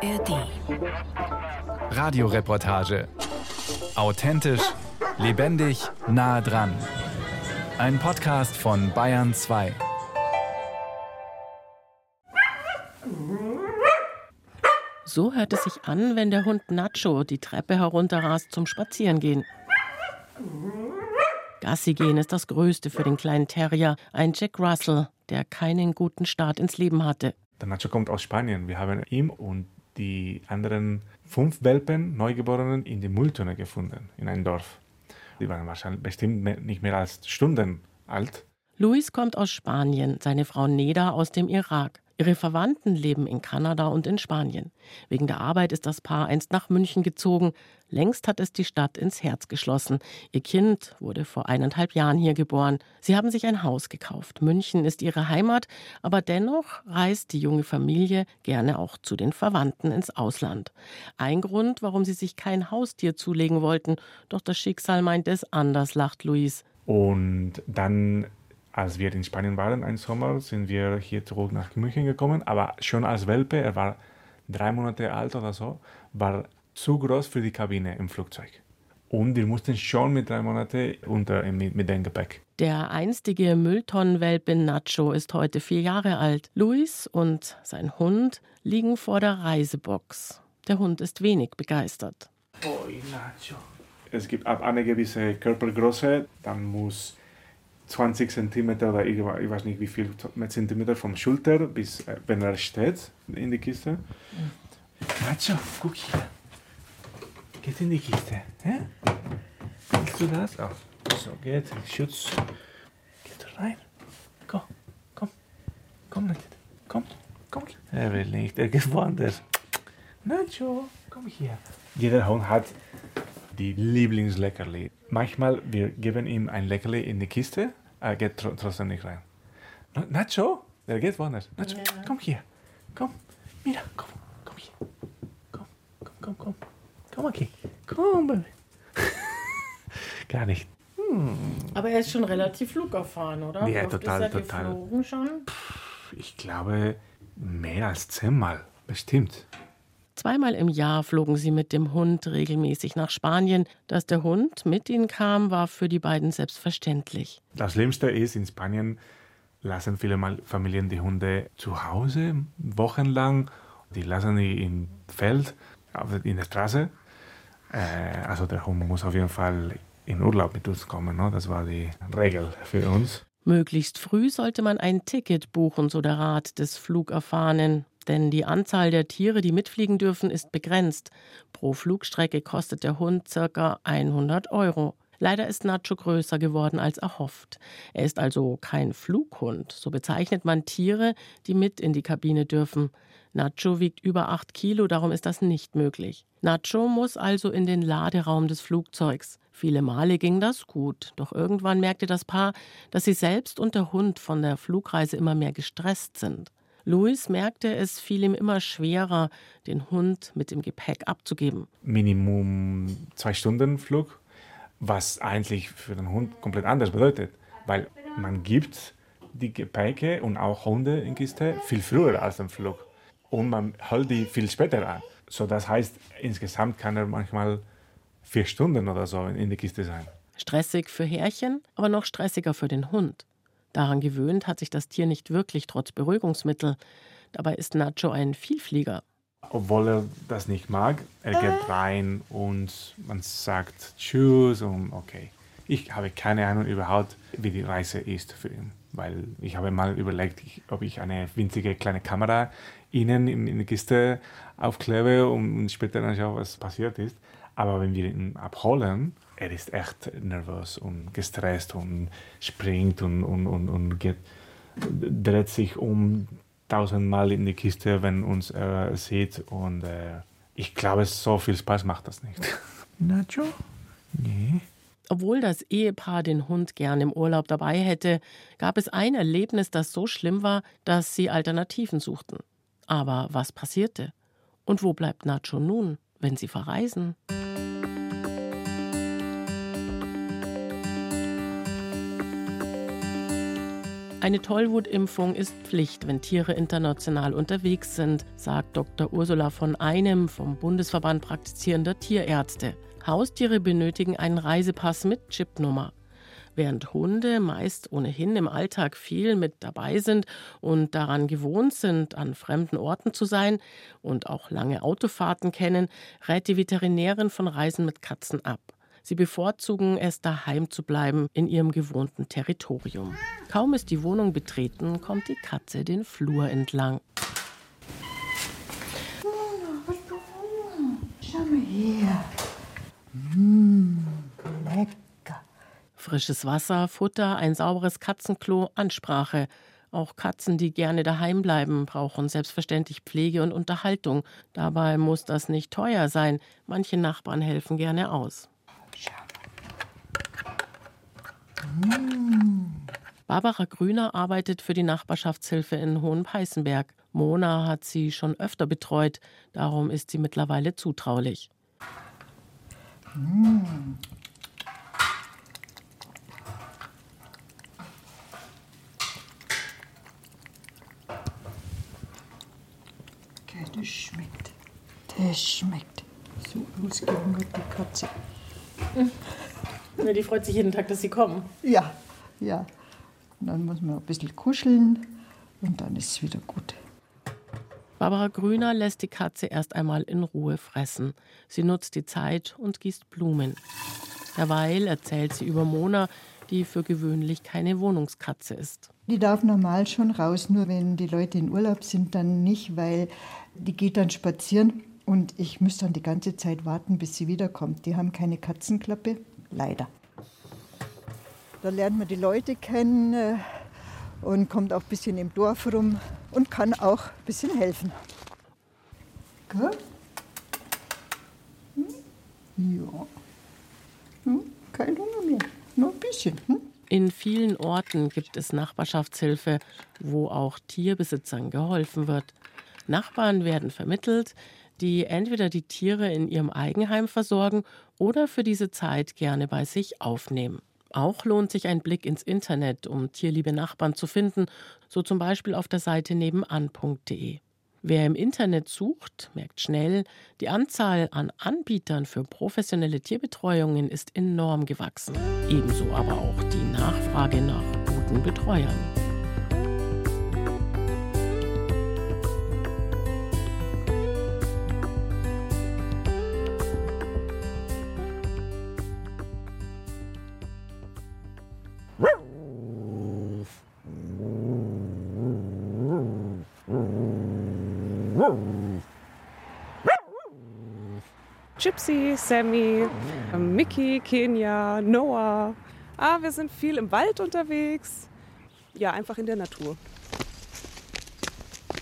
ARD. Radioreportage. Authentisch, lebendig, nah dran. Ein Podcast von Bayern 2. So hört es sich an, wenn der Hund Nacho die Treppe herunterrast zum Spazierengehen. Gassi gehen ist das Größte für den kleinen Terrier, ein Jack Russell, der keinen guten Start ins Leben hatte. Der Nacho kommt aus Spanien. Wir haben ihn und die anderen fünf Welpen, Neugeborenen, in die Mülltonne gefunden, in einem Dorf. Die waren wahrscheinlich bestimmt nicht mehr als Stunden alt. Luis kommt aus Spanien, seine Frau Neda aus dem Irak. Ihre Verwandten leben in Kanada und in Spanien. Wegen der Arbeit ist das Paar einst nach München gezogen. Längst hat es die Stadt ins Herz geschlossen. Ihr Kind wurde vor eineinhalb Jahren hier geboren. Sie haben sich ein Haus gekauft. München ist ihre Heimat, aber dennoch reist die junge Familie gerne auch zu den Verwandten ins Ausland. Ein Grund, warum sie sich kein Haustier zulegen wollten. Doch das Schicksal meint es anders, lacht Luis. Und dann als wir in Spanien waren, einen Sommer, sind wir hier zurück nach München gekommen. Aber schon als Welpe, er war drei Monate alt oder so, war zu groß für die Kabine im Flugzeug. Und wir mussten schon mit drei Monaten unter mit, mit dem Gepäck. Der einstige Mülltonnenwelpe Nacho ist heute vier Jahre alt. Luis und sein Hund liegen vor der Reisebox. Der Hund ist wenig begeistert. Oh, Nacho. Es gibt ab einer gewissen Körpergröße, dann muss 20 Zentimeter oder ich, weiß nicht wie viel Zentimeter vom Schulter bis äh, wenn er steht in die Kiste. Nacho, guck hier. Geht in die Kiste. Hä? Willst du das? Oh, so geht. Schutz. Geht rein. Komm, komm. Komm nicht. Komm, komm. Er will nicht. Er geht woanders. Nacho, komm hier. Jeder Hund hat die Lieblingsleckerli. Manchmal wir geben ihm ein Leckerli in die Kiste, er geht tr trotzdem nicht rein. Nacho, der geht woanders. Nacho, ja. komm hier. Komm, Mira, komm, komm hier. Komm, komm, komm, komm. Komm, okay. Komm, Baby. Gar nicht. Hm. Aber er ist schon relativ flugerfahren, oder? Ja, Oft total, ist er total. Geflogen schon? Ich glaube, mehr als zehnmal. Bestimmt. Zweimal im Jahr flogen sie mit dem Hund regelmäßig nach Spanien. Dass der Hund mit ihnen kam, war für die beiden selbstverständlich. Das Schlimmste ist, in Spanien lassen viele Familien die Hunde zu Hause wochenlang. Die lassen die im Feld, in der Straße. Äh, also der Hund muss auf jeden Fall in Urlaub mit uns kommen. Ne? Das war die Regel für uns. Möglichst früh sollte man ein Ticket buchen, so der Rat des Flugerfahrenen denn die Anzahl der Tiere, die mitfliegen dürfen, ist begrenzt. Pro Flugstrecke kostet der Hund ca. 100 Euro. Leider ist Nacho größer geworden als erhofft. Er ist also kein Flughund. So bezeichnet man Tiere, die mit in die Kabine dürfen. Nacho wiegt über 8 Kilo, darum ist das nicht möglich. Nacho muss also in den Laderaum des Flugzeugs. Viele Male ging das gut, doch irgendwann merkte das Paar, dass sie selbst und der Hund von der Flugreise immer mehr gestresst sind. Louis merkte, es fiel ihm immer schwerer, den Hund mit dem Gepäck abzugeben. Minimum zwei Stunden Flug, was eigentlich für den Hund komplett anders bedeutet, weil man gibt die Gepäcke und auch Hunde in Kiste viel früher als den Flug und man hält die viel später an. So das heißt, insgesamt kann er manchmal vier Stunden oder so in der Kiste sein. Stressig für Härchen, aber noch stressiger für den Hund. Daran gewöhnt hat sich das Tier nicht wirklich trotz Beruhigungsmittel. Dabei ist Nacho ein Vielflieger. Obwohl er das nicht mag, er geht rein und man sagt Tschüss und okay. Ich habe keine Ahnung überhaupt, wie die Reise ist für ihn. Weil ich habe mal überlegt, ob ich eine winzige kleine Kamera innen in, in die Kiste aufklebe und später dann schaue, was passiert ist. Aber wenn wir ihn abholen, er ist echt nervös und gestresst und springt und, und, und, und geht, dreht sich um tausendmal in die Kiste, wenn uns er sieht. Und äh, ich glaube, so viel Spaß macht das nicht. Nacho? Nee. Obwohl das Ehepaar den Hund gern im Urlaub dabei hätte, gab es ein Erlebnis, das so schlimm war, dass sie Alternativen suchten. Aber was passierte? Und wo bleibt Nacho nun, wenn sie verreisen? Eine Tollwutimpfung ist Pflicht, wenn Tiere international unterwegs sind, sagt Dr. Ursula von Einem vom Bundesverband praktizierender Tierärzte. Haustiere benötigen einen Reisepass mit Chipnummer. Während Hunde meist ohnehin im Alltag viel mit dabei sind und daran gewohnt sind, an fremden Orten zu sein und auch lange Autofahrten kennen, rät die Veterinärin von Reisen mit Katzen ab. Sie bevorzugen es, daheim zu bleiben, in ihrem gewohnten Territorium. Kaum ist die Wohnung betreten, kommt die Katze den Flur entlang. Schau mal her. Mmh, lecker. Frisches Wasser, Futter, ein sauberes Katzenklo, Ansprache. Auch Katzen, die gerne daheim bleiben, brauchen selbstverständlich Pflege und Unterhaltung. Dabei muss das nicht teuer sein. Manche Nachbarn helfen gerne aus. Barbara Grüner arbeitet für die Nachbarschaftshilfe in Hohenpeißenberg. Mona hat sie schon öfter betreut, darum ist sie mittlerweile zutraulich. Okay, das schmeckt. Das schmeckt. So ausgehungert, die Katze. Ja, die freut sich jeden Tag, dass sie kommen. Ja, ja. Und dann muss man ein bisschen kuscheln und dann ist es wieder gut. Barbara Grüner lässt die Katze erst einmal in Ruhe fressen. Sie nutzt die Zeit und gießt Blumen. Derweil erzählt sie über Mona, die für gewöhnlich keine Wohnungskatze ist. Die darf normal schon raus, nur wenn die Leute in Urlaub sind, dann nicht, weil die geht dann spazieren und ich muss dann die ganze Zeit warten, bis sie wiederkommt. Die haben keine Katzenklappe, leider. Da lernt man die Leute kennen äh, und kommt auch ein bisschen im Dorf rum und kann auch ein bisschen helfen. Gell? Hm? Ja. Hm? Kein Hunger mehr, nur ein bisschen. Hm? In vielen Orten gibt es Nachbarschaftshilfe, wo auch Tierbesitzern geholfen wird. Nachbarn werden vermittelt, die entweder die Tiere in ihrem Eigenheim versorgen oder für diese Zeit gerne bei sich aufnehmen. Auch lohnt sich ein Blick ins Internet, um tierliebe Nachbarn zu finden, so zum Beispiel auf der Seite nebenan.de. Wer im Internet sucht, merkt schnell, die Anzahl an Anbietern für professionelle Tierbetreuungen ist enorm gewachsen. Ebenso aber auch die Nachfrage nach guten Betreuern. Gypsy, Sammy, Mickey, Kenia, Noah. Ah, wir sind viel im Wald unterwegs. Ja, einfach in der Natur.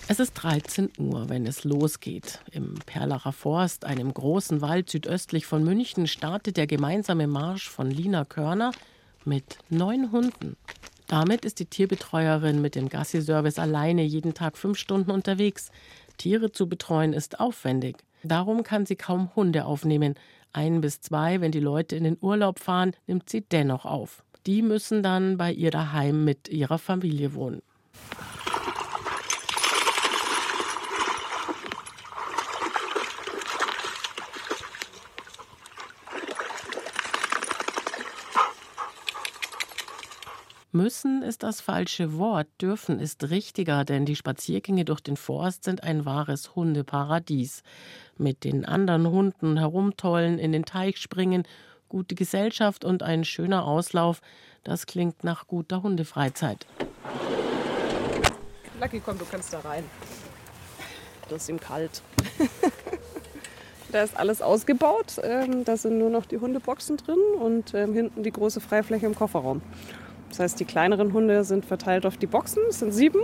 Es ist 13 Uhr, wenn es losgeht. Im Perlacher Forst, einem großen Wald südöstlich von München, startet der gemeinsame Marsch von Lina Körner mit neun Hunden. Damit ist die Tierbetreuerin mit dem Gassi-Service alleine jeden Tag fünf Stunden unterwegs. Tiere zu betreuen ist aufwendig. Darum kann sie kaum Hunde aufnehmen. Ein bis zwei, wenn die Leute in den Urlaub fahren, nimmt sie dennoch auf. Die müssen dann bei ihr daheim mit ihrer Familie wohnen. Müssen ist das falsche Wort, dürfen ist richtiger, denn die Spaziergänge durch den Forst sind ein wahres Hundeparadies. Mit den anderen Hunden herumtollen, in den Teich springen, gute Gesellschaft und ein schöner Auslauf, das klingt nach guter Hundefreizeit. Lucky, komm, du kannst da rein. Das ist ihm kalt. da ist alles ausgebaut. Ähm, da sind nur noch die Hundeboxen drin und ähm, hinten die große Freifläche im Kofferraum. Das heißt, die kleineren Hunde sind verteilt auf die Boxen, es sind sieben.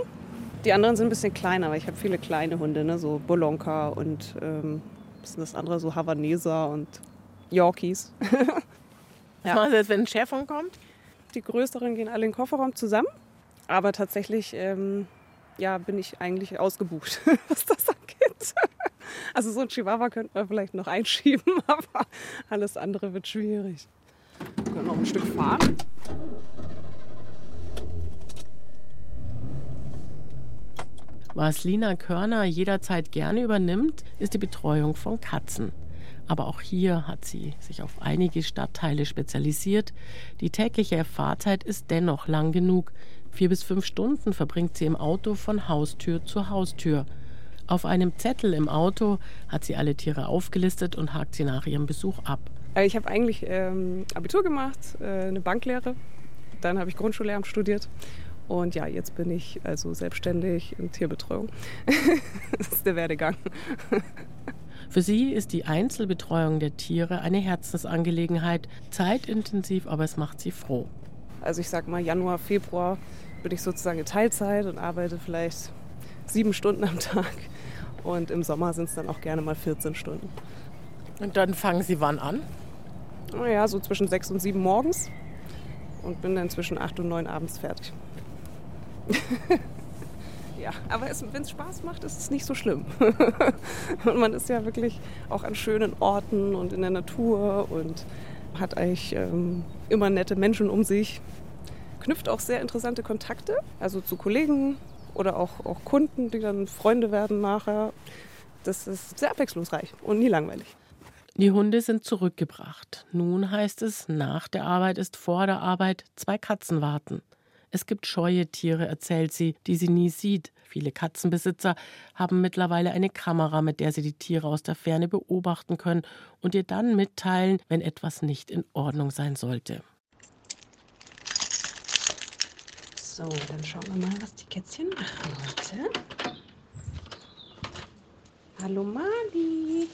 Die anderen sind ein bisschen kleiner, aber ich habe viele kleine Hunde, ne? so Bolonka und ähm, was ist das andere, so Havaneser und Yorkies. ja. Was ist, wenn ein Schäfer kommt? Die größeren gehen alle in den Kofferraum zusammen, aber tatsächlich ähm, ja, bin ich eigentlich ausgebucht, was das angeht. Also so ein Chihuahua könnte man vielleicht noch einschieben, aber alles andere wird schwierig. Wir können noch ein Stück fahren. Was Lina Körner jederzeit gerne übernimmt, ist die Betreuung von Katzen. Aber auch hier hat sie sich auf einige Stadtteile spezialisiert. Die tägliche Fahrzeit ist dennoch lang genug. Vier bis fünf Stunden verbringt sie im Auto von Haustür zu Haustür. Auf einem Zettel im Auto hat sie alle Tiere aufgelistet und hakt sie nach ihrem Besuch ab. Äh, ich habe eigentlich ähm, Abitur gemacht, äh, eine Banklehre. Dann habe ich Grundschullehramt studiert. Und ja, jetzt bin ich also selbstständig in Tierbetreuung. das ist der Werdegang. Für sie ist die Einzelbetreuung der Tiere eine Herzensangelegenheit, zeitintensiv, aber es macht sie froh. Also ich sag mal, Januar, Februar bin ich sozusagen in Teilzeit und arbeite vielleicht sieben Stunden am Tag. Und im Sommer sind es dann auch gerne mal 14 Stunden. Und dann fangen Sie wann an? Naja, so zwischen sechs und sieben morgens und bin dann zwischen acht und neun abends fertig. Ja, aber wenn es Spaß macht, ist es nicht so schlimm. und man ist ja wirklich auch an schönen Orten und in der Natur und hat eigentlich ähm, immer nette Menschen um sich. Knüpft auch sehr interessante Kontakte, also zu Kollegen oder auch, auch Kunden, die dann Freunde werden nachher. Das ist sehr abwechslungsreich und nie langweilig. Die Hunde sind zurückgebracht. Nun heißt es, nach der Arbeit ist vor der Arbeit, zwei Katzen warten. Es gibt scheue Tiere, erzählt sie, die sie nie sieht. Viele Katzenbesitzer haben mittlerweile eine Kamera, mit der sie die Tiere aus der Ferne beobachten können und ihr dann mitteilen, wenn etwas nicht in Ordnung sein sollte. So, dann schauen wir mal, was die Kätzchen machen heute. Hallo Mali.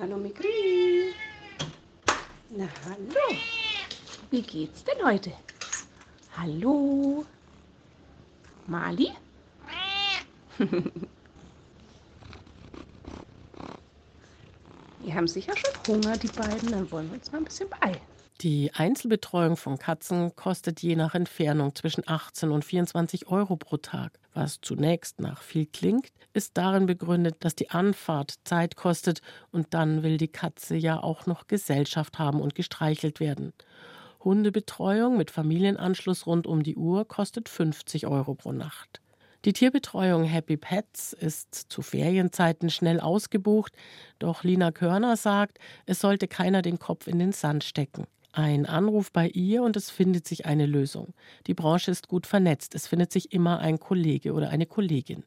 Hallo Mikri. Na hallo. Wie geht's denn heute? Hallo. Mali? Die haben sicher schon Hunger, die beiden. Dann wollen wir uns mal ein bisschen bei. Die Einzelbetreuung von Katzen kostet je nach Entfernung zwischen 18 und 24 Euro pro Tag. Was zunächst nach viel klingt, ist darin begründet, dass die Anfahrt Zeit kostet und dann will die Katze ja auch noch Gesellschaft haben und gestreichelt werden. Hundebetreuung mit Familienanschluss rund um die Uhr kostet 50 Euro pro Nacht. Die Tierbetreuung Happy Pets ist zu Ferienzeiten schnell ausgebucht, doch Lina Körner sagt, es sollte keiner den Kopf in den Sand stecken. Ein Anruf bei ihr und es findet sich eine Lösung. Die Branche ist gut vernetzt. Es findet sich immer ein Kollege oder eine Kollegin.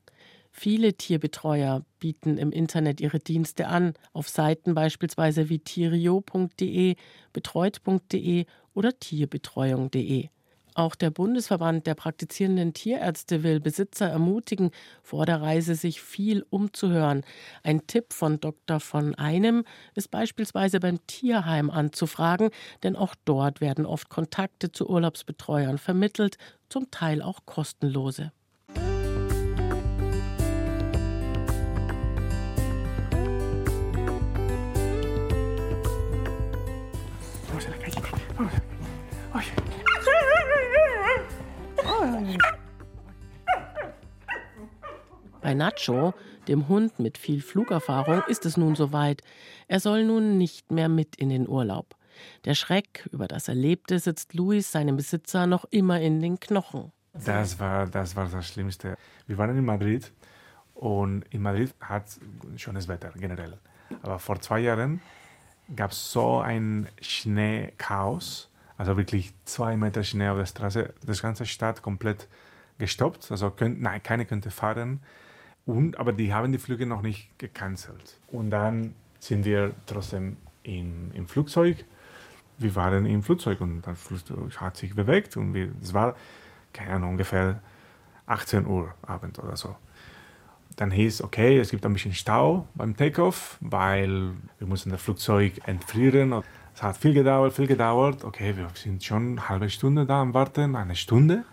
Viele Tierbetreuer bieten im Internet ihre Dienste an, auf Seiten beispielsweise wie tierio.de, betreut.de oder tierbetreuung.de. Auch der Bundesverband der praktizierenden Tierärzte will Besitzer ermutigen, vor der Reise sich viel umzuhören. Ein Tipp von Dr. von Einem ist beispielsweise beim Tierheim anzufragen, denn auch dort werden oft Kontakte zu Urlaubsbetreuern vermittelt, zum Teil auch kostenlose. Bei Nacho, dem Hund mit viel Flugerfahrung, ist es nun soweit. Er soll nun nicht mehr mit in den Urlaub. Der Schreck über das Erlebte sitzt Luis, seinem Besitzer, noch immer in den Knochen. Das war das, war das Schlimmste. Wir waren in Madrid und in Madrid hat schönes Wetter generell. Aber vor zwei Jahren gab es so ein Schneechaos, also wirklich zwei Meter Schnee auf der Straße, das ganze Stadt komplett gestoppt. Also könnt, nein, keine könnte fahren. Und, aber die haben die Flüge noch nicht gecancelt. Und dann sind wir trotzdem in, im Flugzeug. Wir waren im Flugzeug und das Flugzeug hat sich bewegt und wir, es war, keine Ahnung, ungefähr 18 Uhr Abend oder so. Dann hieß, okay, es gibt ein bisschen Stau beim Takeoff, weil wir mussten das Flugzeug entfrieren. Es hat viel gedauert, viel gedauert. Okay, wir sind schon eine halbe Stunde da am Warten, eine Stunde.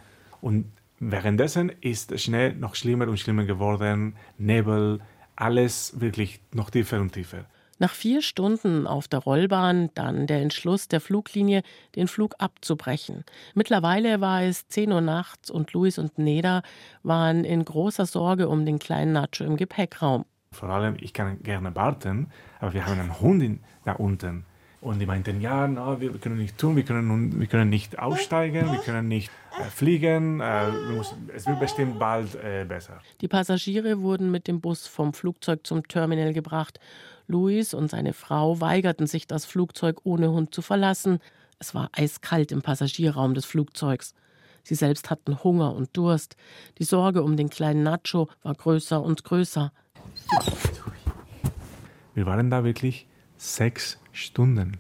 Und Währenddessen ist Schnee noch schlimmer und schlimmer geworden, Nebel, alles wirklich noch tiefer und tiefer. Nach vier Stunden auf der Rollbahn dann der Entschluss der Fluglinie, den Flug abzubrechen. Mittlerweile war es 10 Uhr nachts und Luis und Neda waren in großer Sorge um den kleinen Nacho im Gepäckraum. Vor allem, ich kann gerne warten, aber wir haben einen Hund da unten. Und die meinten, ja, no, wir können nicht tun, wir können, wir können nicht aussteigen, wir können nicht äh, fliegen, äh, müssen, es wird bestimmt bald äh, besser. Die Passagiere wurden mit dem Bus vom Flugzeug zum Terminal gebracht. Luis und seine Frau weigerten sich, das Flugzeug ohne Hund zu verlassen. Es war eiskalt im Passagierraum des Flugzeugs. Sie selbst hatten Hunger und Durst. Die Sorge um den kleinen Nacho war größer und größer. Wir waren da wirklich sechs Stunden.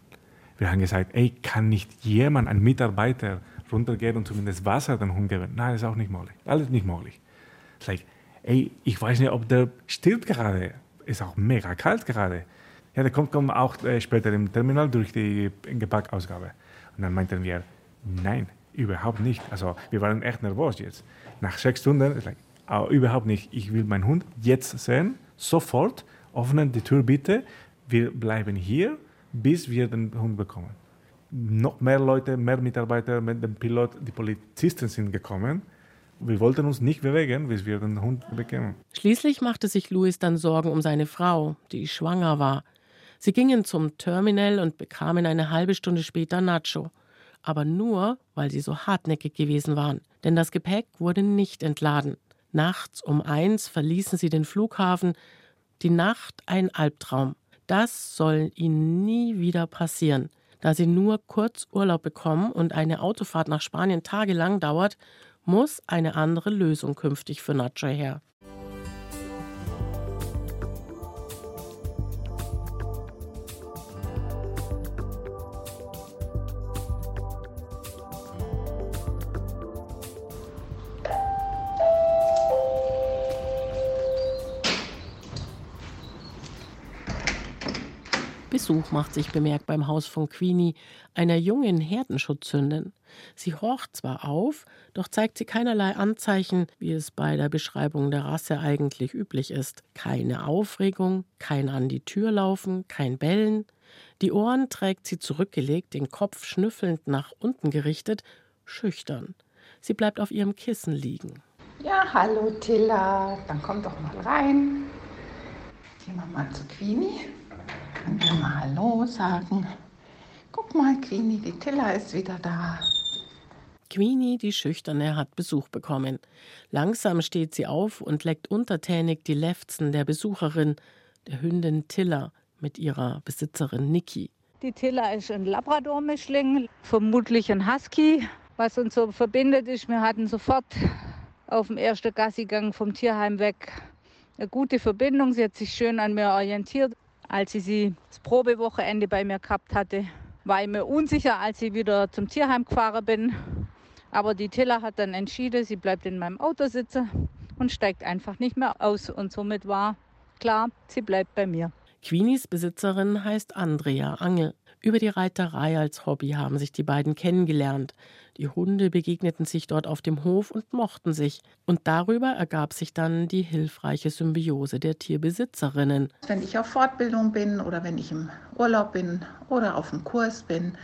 Wir haben gesagt, ey, kann nicht jemand, ein Mitarbeiter, runtergehen und zumindest Wasser dem Hund geben? Nein, das ist auch nicht möglich. Alles nicht möglich. Like, ey, ich weiß nicht, ob der stirbt gerade. Ist auch mega kalt gerade. Ja, der kommt, kommt auch äh, später im Terminal durch die Gepäckausgabe. Und dann meinten wir, nein, überhaupt nicht. Also wir waren echt nervös jetzt. Nach sechs Stunden, like, oh, überhaupt nicht. Ich will meinen Hund jetzt sehen, sofort. Öffnen die Tür bitte. Wir bleiben hier bis wir den Hund bekommen. Noch mehr Leute, mehr Mitarbeiter mit dem Pilot, die Polizisten sind gekommen. Wir wollten uns nicht bewegen, bis wir den Hund bekämen. Schließlich machte sich Louis dann Sorgen um seine Frau, die schwanger war. Sie gingen zum Terminal und bekamen eine halbe Stunde später Nacho. Aber nur, weil sie so hartnäckig gewesen waren. Denn das Gepäck wurde nicht entladen. Nachts um eins verließen sie den Flughafen. Die Nacht ein Albtraum. Das soll ihnen nie wieder passieren. Da sie nur kurz Urlaub bekommen und eine Autofahrt nach Spanien tagelang dauert, muss eine andere Lösung künftig für Nacho her. Besuch macht sich bemerkt beim Haus von Queenie, einer jungen Herdenschutzhündin. Sie horcht zwar auf, doch zeigt sie keinerlei Anzeichen, wie es bei der Beschreibung der Rasse eigentlich üblich ist. Keine Aufregung, kein an die Tür laufen, kein Bellen. Die Ohren trägt sie zurückgelegt, den Kopf schnüffelnd nach unten gerichtet, schüchtern. Sie bleibt auf ihrem Kissen liegen. Ja, hallo Tilla, dann komm doch mal rein. Gehen wir mal zu Queenie. Können wir mal Hallo sagen? Guck mal, Queenie, die Tilla ist wieder da. Queenie, die Schüchterne, hat Besuch bekommen. Langsam steht sie auf und leckt untertänig die Lefzen der Besucherin, der Hündin Tilla, mit ihrer Besitzerin Niki. Die Tilla ist ein Labrador-Mischling, vermutlich ein Husky. Was uns so verbindet, ist, wir hatten sofort auf dem ersten Gassigang vom Tierheim weg eine gute Verbindung. Sie hat sich schön an mir orientiert als ich sie das Probewochenende bei mir gehabt hatte, war ich mir unsicher, als ich wieder zum Tierheim gefahren bin. Aber die Tilla hat dann entschieden, sie bleibt in meinem Auto sitzen und steigt einfach nicht mehr aus. Und somit war klar, sie bleibt bei mir. Queenies Besitzerin heißt Andrea Angel. Über die Reiterei als Hobby haben sich die beiden kennengelernt. Die Hunde begegneten sich dort auf dem Hof und mochten sich. Und darüber ergab sich dann die hilfreiche Symbiose der Tierbesitzerinnen. Wenn ich auf Fortbildung bin oder wenn ich im Urlaub bin oder auf dem Kurs bin,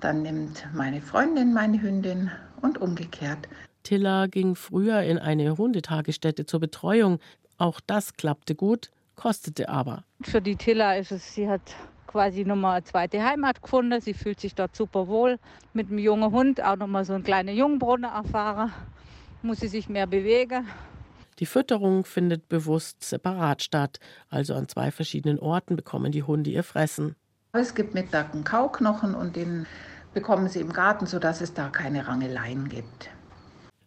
dann nimmt meine Freundin meine Hündin und umgekehrt. Tilla ging früher in eine Hundetagesstätte zur Betreuung. Auch das klappte gut, kostete aber. Für die Tilla ist es, sie hat quasi nochmal eine zweite Heimat gefunden. Sie fühlt sich dort super wohl. Mit einem jungen Hund auch nochmal so einen kleinen Jungbrunnen erfahren. Muss sie sich mehr bewegen. Die Fütterung findet bewusst separat statt. Also an zwei verschiedenen Orten bekommen die Hunde ihr Fressen. Es gibt Mittag einen Kauknochen und den bekommen sie im Garten, sodass es da keine Rangeleien gibt.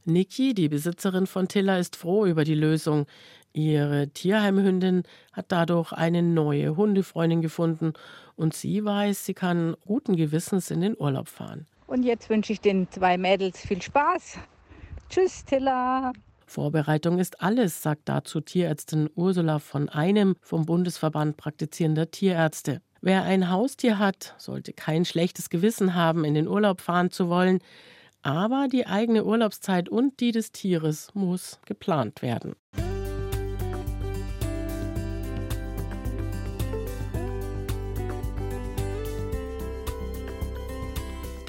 Niki, die Besitzerin von Tilla, ist froh über die Lösung. Ihre Tierheimhündin hat dadurch eine neue Hundefreundin gefunden und sie weiß, sie kann guten Gewissens in den Urlaub fahren. Und jetzt wünsche ich den zwei Mädels viel Spaß. Tschüss, Tilla. Vorbereitung ist alles, sagt dazu Tierärztin Ursula von einem vom Bundesverband praktizierender Tierärzte. Wer ein Haustier hat, sollte kein schlechtes Gewissen haben, in den Urlaub fahren zu wollen. Aber die eigene Urlaubszeit und die des Tieres muss geplant werden.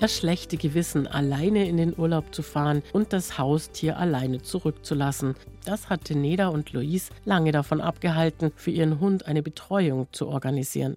das schlechte Gewissen, alleine in den Urlaub zu fahren und das Haustier alleine zurückzulassen. Das hatte Neda und Louise lange davon abgehalten, für ihren Hund eine Betreuung zu organisieren.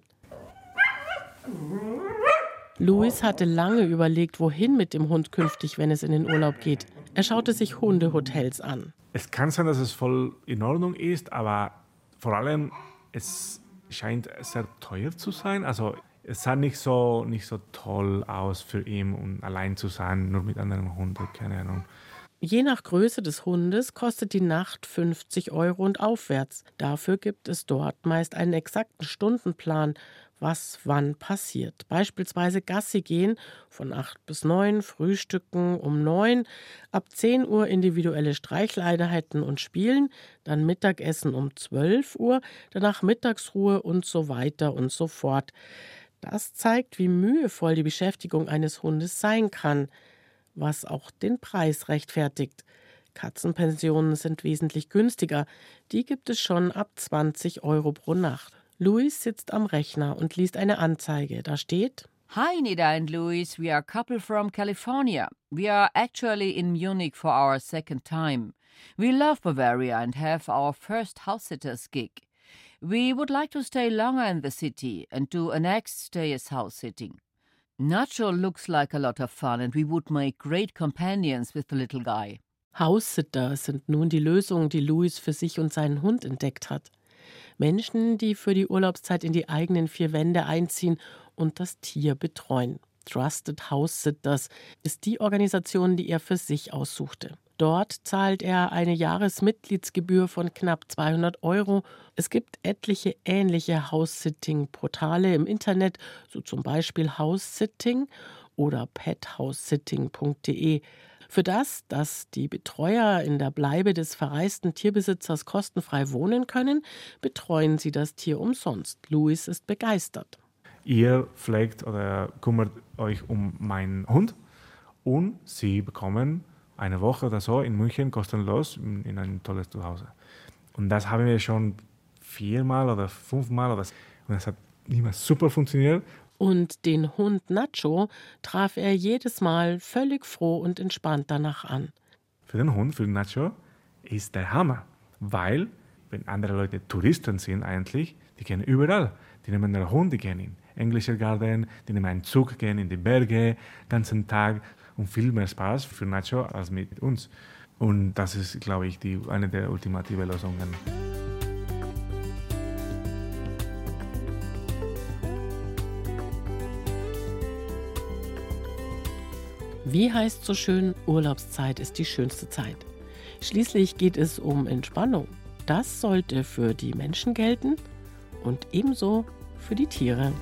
Louis hatte lange überlegt, wohin mit dem Hund künftig, wenn es in den Urlaub geht. Er schaute sich Hundehotels an. Es kann sein, dass es voll in Ordnung ist, aber vor allem, es scheint sehr teuer zu sein. Also es sah nicht so, nicht so toll aus für ihn, um allein zu sein, nur mit anderen Hunden, keine Ahnung. Je nach Größe des Hundes kostet die Nacht 50 Euro und aufwärts. Dafür gibt es dort meist einen exakten Stundenplan, was wann passiert. Beispielsweise Gassi gehen von 8 bis 9, Frühstücken um 9, ab 10 Uhr individuelle Streichleinheiten und Spielen, dann Mittagessen um 12 Uhr, danach Mittagsruhe und so weiter und so fort. Das zeigt, wie mühevoll die Beschäftigung eines Hundes sein kann, was auch den Preis rechtfertigt. Katzenpensionen sind wesentlich günstiger. Die gibt es schon ab 20 Euro pro Nacht. Louis sitzt am Rechner und liest eine Anzeige. Da steht: Hi, Nida and Louis. We are a couple from California. We are actually in Munich for our second time. We love Bavaria and have our first house sitters gig. We would like to stay longer in the city and do a next stay as house sitting. Nacho looks like a lot of fun and we would make great companions with the little guy. House-Sitter sind nun die Lösung, die Louis für sich und seinen Hund entdeckt hat. Menschen, die für die Urlaubszeit in die eigenen vier Wände einziehen und das Tier betreuen. Trusted House Sitters ist die Organisation, die er für sich aussuchte. Dort zahlt er eine Jahresmitgliedsgebühr von knapp 200 Euro. Es gibt etliche ähnliche House-Sitting-Portale im Internet, so zum Beispiel House-Sitting oder pethousesitting.de. Für das, dass die Betreuer in der Bleibe des verreisten Tierbesitzers kostenfrei wohnen können, betreuen sie das Tier umsonst. Louis ist begeistert. Ihr pflegt oder kümmert euch um meinen Hund und sie bekommen eine Woche oder so in München kostenlos in, in ein tolles Zuhause. Und das haben wir schon viermal oder fünfmal oder und das hat immer super funktioniert. Und den Hund Nacho traf er jedes Mal völlig froh und entspannt danach an. Für den Hund, für den Nacho, ist der Hammer. Weil, wenn andere Leute Touristen sind eigentlich, die gehen überall. Die nehmen den Hund, die gehen in englische Garten, die nehmen einen Zug, gehen in die Berge, ganzen Tag und viel mehr Spaß für Nacho als mit uns. Und das ist, glaube ich, die, eine der ultimativen Lösungen. Wie heißt so schön, Urlaubszeit ist die schönste Zeit. Schließlich geht es um Entspannung. Das sollte für die Menschen gelten und ebenso für die Tiere.